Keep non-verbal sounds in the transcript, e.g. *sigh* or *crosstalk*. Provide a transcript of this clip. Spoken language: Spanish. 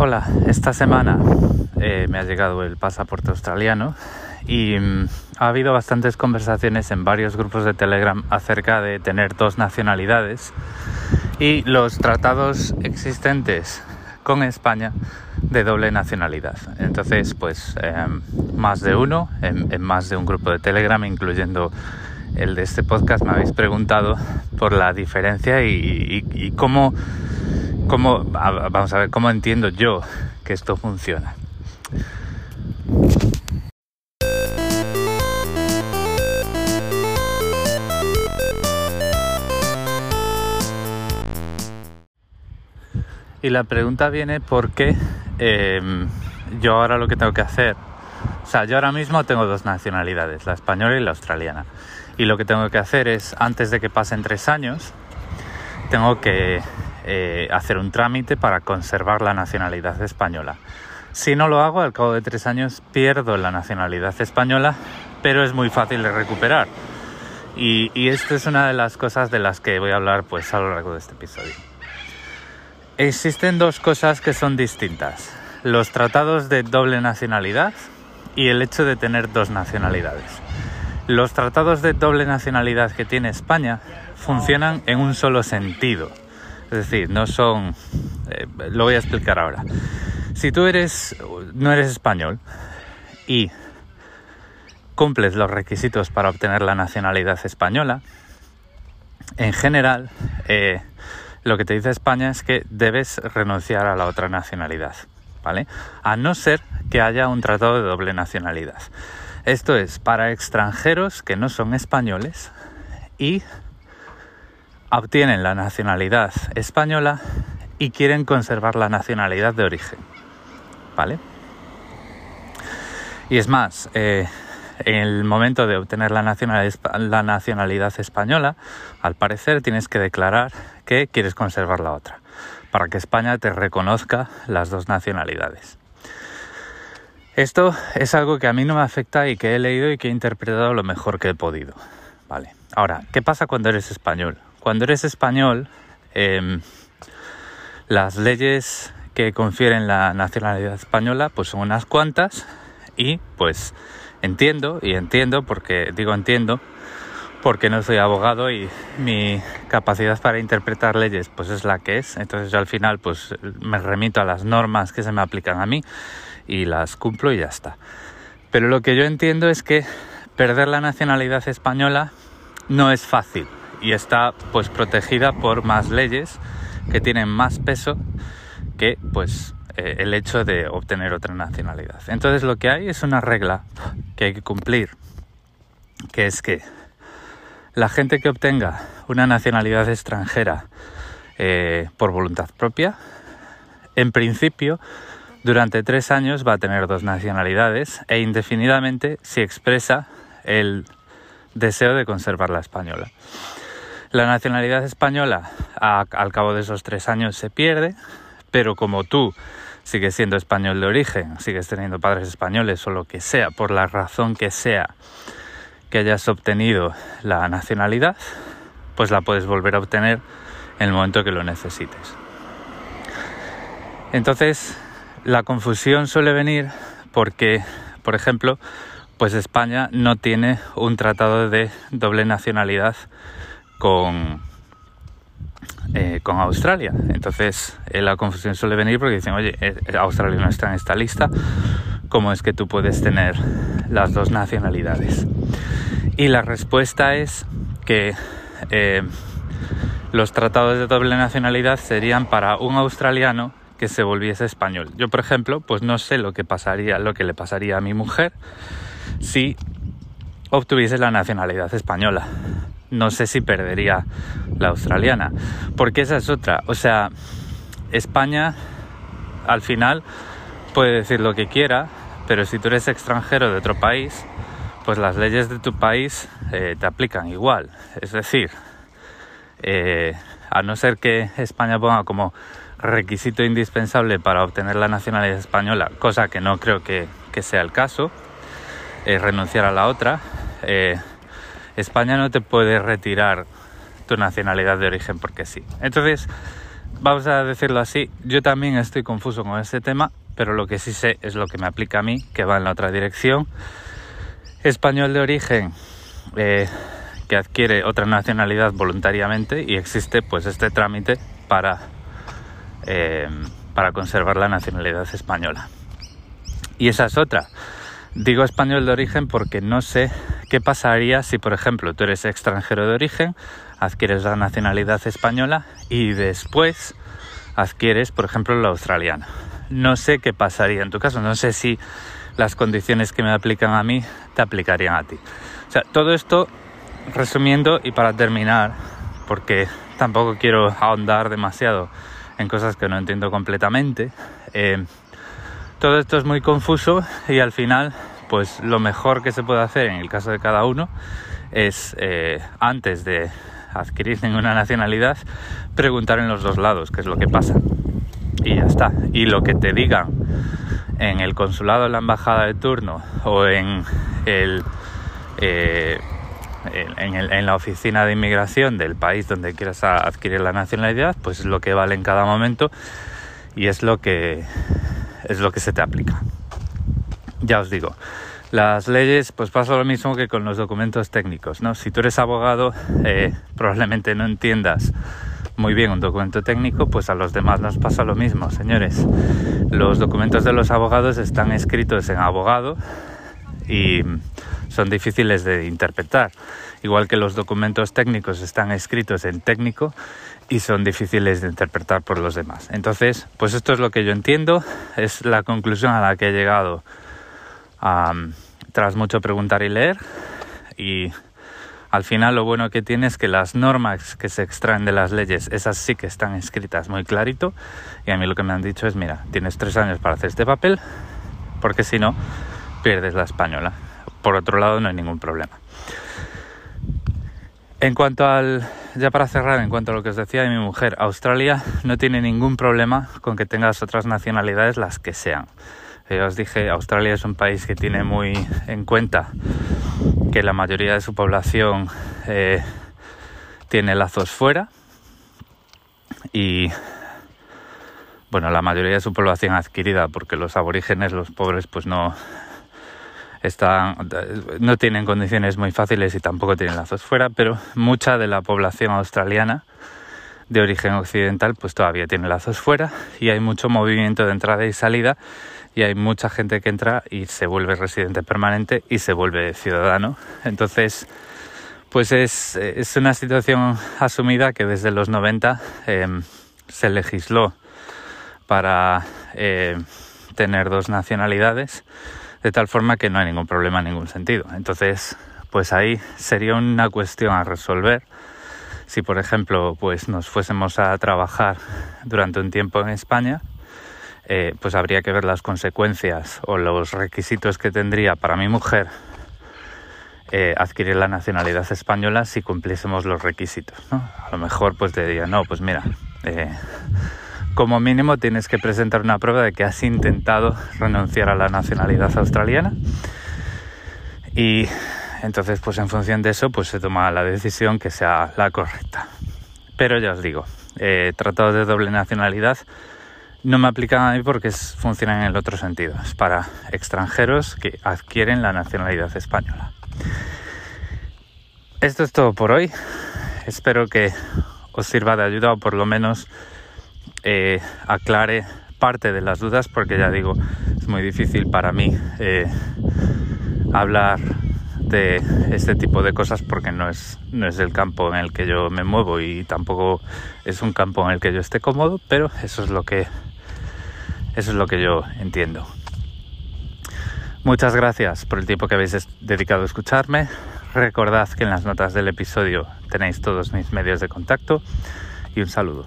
Hola, esta semana eh, me ha llegado el pasaporte australiano y mm, ha habido bastantes conversaciones en varios grupos de Telegram acerca de tener dos nacionalidades y los tratados existentes con España de doble nacionalidad. Entonces, pues em, más de uno, en, más de un grupo de Telegram, incluyendo el de este podcast, me habéis preguntado por la diferencia y cómo ¿Cómo, vamos a ver, cómo entiendo yo que esto funciona? Y la pregunta viene porque em, yo ahora lo que tengo que hacer, o sea, yo ahora mismo tengo dos nacionalidades, la española y la australiana. Y lo que tengo que hacer es, antes de que pasen tres años, tengo que eh, hacer un trámite para conservar la nacionalidad española. Si no lo hago, al cabo de tres años pierdo la nacionalidad española, pero es muy fácil de recuperar. Y, y esto es una de las cosas de las que voy a hablar pues, a lo largo de este episodio. Existen dos cosas que son distintas. Los tratados de doble nacionalidad y el hecho de tener dos nacionalidades. Los tratados de doble nacionalidad que tiene España funcionan en un solo sentido es decir, no son... Eh, lo voy a explicar ahora. Si tú eres, no eres español y cumples los requisitos para obtener la nacionalidad española, en general eh, lo que te dice España es que debes renunciar a la otra nacionalidad, ¿vale? A no ser que haya un tratado de doble nacionalidad. Esto es para extranjeros que no son españoles y obtienen la nacionalidad española y quieren conservar la nacionalidad de origen. ¿Vale? Y es más, eh, en el momento de obtener la nacionalidad, la nacionalidad española, al parecer tienes que declarar que quieres conservar la otra, para que España te reconozca las dos nacionalidades. Esto es algo que a mí no me afecta y que he leído y que he interpretado lo mejor que he podido. Vale. Ahora, ¿qué pasa cuando eres español? Cuando eres español, em, las leyes que confieren la nacionalidad española pues son unas cuantas y pues entiendo y entiendo porque digo entiendo porque no soy abogado y mi capacidad para interpretar leyes pues es la que es. Entonces yo al final pues me remito a las normas que se me aplican a mí y las cumplo y ya está. Pero lo que yo entiendo es que perder la nacionalidad española no es fácil y está pues protegida por más leyes que tienen más peso que pues eh, el hecho de obtener otra nacionalidad. Entonces lo que hay es una regla que hay que cumplir, que es que la gente que obtenga una nacionalidad extranjera eh, por voluntad propia, en principio durante tres años va a tener dos nacionalidades e indefinidamente si expresa el deseo de conservar la española. La nacionalidad española al cabo de esos tres años se pierde, pero como tú sigues siendo español de origen, sigues teniendo padres españoles o lo que sea, por la razón que sea que hayas obtenido la nacionalidad, pues la puedes volver a obtener en el momento que lo necesites. Entonces, la confusión suele venir porque, por ejemplo, pues España no tiene un tratado de doble nacionalidad con, eh, con Australia. Entonces eh, la confusión suele venir porque dicen, oye, eh, Australia no está en esta lista, ¿cómo es que tú puedes tener las dos nacionalidades? Y la respuesta es que los tratados de doble nacionalidad serían para un australiano que se volviese español. Yo, por ejemplo, pues no sé lo que pasaría, lo que le pasaría a mi mujer si obtuviese la nacionalidad española no sé si perdería la australiana. Porque esa es otra. O sea, España al final puede decir lo que quiera, pero si tú eres extranjero de otro país, pues las leyes de tu país eh, te aplican igual. Es decir, eh, a no ser que España ponga como requisito indispensable para obtener la nacionalidad española, cosa que no creo que, sea el caso, eh, renunciar a la otra, España no te puede retirar tu nacionalidad de origen porque sí. Entonces, vamos a decirlo así, yo también estoy confuso con este tema, pero lo que sí sé es lo que me aplica a mí, que va en la otra dirección. Español de origen eh, que adquiere otra nacionalidad voluntariamente y existe pues este trámite para, eh, para conservar la nacionalidad española. Y esa es otra. Digo español de origen porque no sé qué pasaría si, por ejemplo, tú eres extranjero de origen, adquieres la nacionalidad española y después adquieres, por ejemplo, la australiana. No sé qué pasaría en tu caso, no sé si las condiciones que me aplican a mí te aplicarían a ti. O sea, todo esto resumiendo y para terminar, porque tampoco quiero ahondar demasiado en cosas que no entiendo completamente, eh, todo esto es muy confuso y al final, pues lo mejor que se puede hacer en el caso de cada uno es, eh, antes de adquirir *laughs* ninguna nacionalidad, preguntar en los dos lados qué es lo que pasa. Y ya está. Y lo que te digan en el consulado, en la embajada de turno o en. Eh, la oficina de inmigración del país donde quieras adquirir la nacionalidad, pues es lo que vale en cada momento y lo que es lo que se te aplica. Ya os digo, las leyes, pues pasa lo mismo que con los documentos técnicos, ¿no? Si tú eres abogado, eh, probablemente no entiendas muy bien un documento técnico, pues a los demás nos pasa lo mismo, señores. Los documentos de los abogados están escritos en abogado y son difíciles de interpretar, igual que los documentos técnicos están escritos en técnico y son difíciles de interpretar por los demás. Entonces, pues esto es lo que yo entiendo, es la conclusión a la que he llegado tras mucho preguntar y leer y al final lo bueno que tiene es que las normas que se extraen de las leyes, esas sí que están escritas muy clarito y a mí lo que me han dicho es, mira, tienes tres años para hacer este papel porque si no, pierdes la española. Por otro lado, no hay ningún problema. En cuanto al, ya para cerrar, en cuanto a lo que os decía de mi mujer, Australia no tiene ningún problema con que tengas otras nacionalidades, las que sean. Ya os dije, Australia es un país que tiene muy en cuenta que la mayoría de su población eh, tiene lazos fuera y bueno, la mayoría de su población adquirida porque los aborígenes, los pobres, pues no, están, no tienen condiciones muy fáciles y tampoco tienen lazos fuera, pero mucha de la población australiana de origen occidental pues todavía tiene lazos fuera y hay mucho movimiento de entrada y salida y hay mucha gente que entra y se vuelve residente permanente y se vuelve ciudadano. Entonces, pues es, es una situación asumida que desde los 90 em, se legisló para eh, tener dos nacionalidades de tal forma que no hay ningún problema en ningún sentido. Entonces, pues ahí sería una cuestión a resolver. Si, por ejemplo, pues nos fuésemos a trabajar durante un tiempo en España, eh, pues habría que ver las consecuencias o los requisitos que tendría para mi mujer eh, adquirir la nacionalidad española si cumpliésemos los requisitos. A lo mejor pues diría, no, pues mira, eh, como mínimo tienes que presentar una prueba de que has intentado renunciar a la nacionalidad australiana y entonces pues en función de eso pues se toma la decisión que sea la correcta. Pero ya os digo, eh, tratados de doble nacionalidad no me aplican a mí porque funcionan en el otro sentido, es para extranjeros que adquieren la nacionalidad española. Esto es todo por hoy, espero que os sirva de ayuda o por lo menos eh, aclare parte de las dudas porque ya digo, es muy difícil para mí eh, hablar de este tipo de cosas porque no es, no es el campo en el que yo me muevo y tampoco es un campo en el que yo esté cómodo, pero eso es lo que eso es lo que yo entiendo. Muchas gracias por el tiempo que habéis dedicado a escucharme. Recordad que en las notas del episodio tenéis todos mis medios de contacto y un saludo.